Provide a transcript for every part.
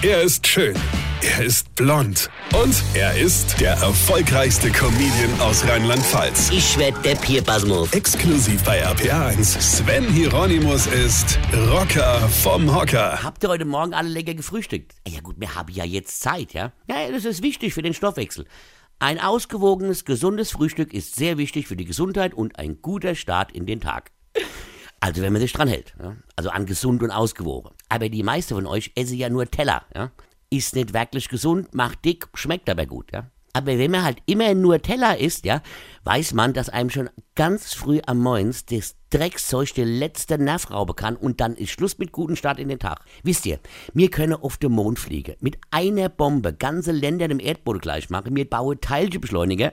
Er ist schön. Er ist blond. Und er ist der erfolgreichste Comedian aus Rheinland-Pfalz. Ich werd der Pierpasmus. Exklusiv bei RPA1. Sven Hieronymus ist Rocker vom Hocker. Habt ihr heute Morgen alle lecker gefrühstückt? Ja gut, wir haben ja jetzt Zeit, ja? Ja, das ist wichtig für den Stoffwechsel. Ein ausgewogenes, gesundes Frühstück ist sehr wichtig für die Gesundheit und ein guter Start in den Tag. Also wenn man sich dran hält. Ja? Also an gesund und ausgewogen. Aber die meisten von euch essen ja nur Teller. Ja? Ist nicht wirklich gesund, macht dick, schmeckt aber gut. Ja? Aber wenn man halt immer nur Teller isst, ja, weiß man, dass einem schon ganz früh am Moins das Dreckszeug der letzte Nerv rauben kann und dann ist Schluss mit guten Start in den Tag. Wisst ihr, wir können auf den Mond fliegen, mit einer Bombe ganze Länder dem Erdboden gleich machen, wir bauen Teilchenbeschleuniger.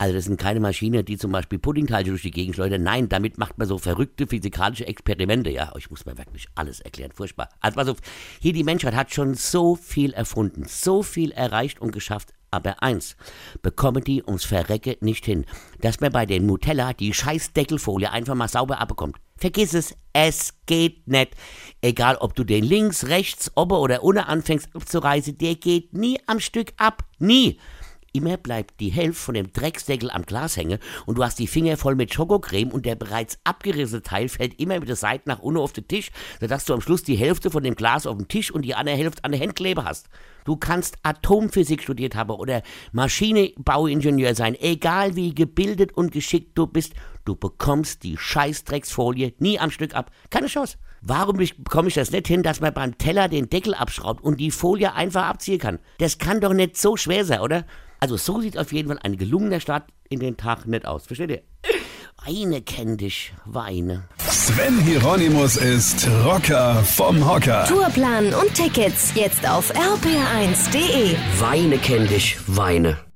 Also das sind keine Maschinen, die zum Beispiel Puddingteile durch die Gegend schleudern. Nein, damit macht man so verrückte physikalische Experimente. Ja, ich muss mir wirklich alles erklären. Furchtbar. Also pass auf, hier die Menschheit hat schon so viel erfunden, so viel erreicht und geschafft. Aber eins bekommen die ums Verrecke nicht hin, dass man bei den Nutella die scheiß Deckelfolie einfach mal sauber abbekommt. Vergiss es, es geht nicht. Egal, ob du den links, rechts, ober oder unten anfängst abzureißen, der geht nie am Stück ab. Nie. Immer bleibt die Hälfte von dem Drecksdeckel am Glas hängen und du hast die Finger voll mit Schokocreme und der bereits abgerissene Teil fällt immer mit der Seite nach unten auf den Tisch, sodass du am Schluss die Hälfte von dem Glas auf dem Tisch und die andere Hälfte an der Handklebe hast. Du kannst Atomphysik studiert haben oder Maschinenbauingenieur sein, egal wie gebildet und geschickt du bist, du bekommst die Scheißdrecksfolie nie am Stück ab. Keine Chance. Warum bekomme ich das nicht hin, dass man beim Teller den Deckel abschraubt und die Folie einfach abziehen kann? Das kann doch nicht so schwer sein, oder? Also so sieht auf jeden Fall ein gelungener Start in den Tag nicht aus. Versteht ihr? Weine kenn dich, Weine. Sven Hieronymus ist Rocker vom Hocker. Tourplan und Tickets jetzt auf rpr1.de. Weine kenn dich, Weine.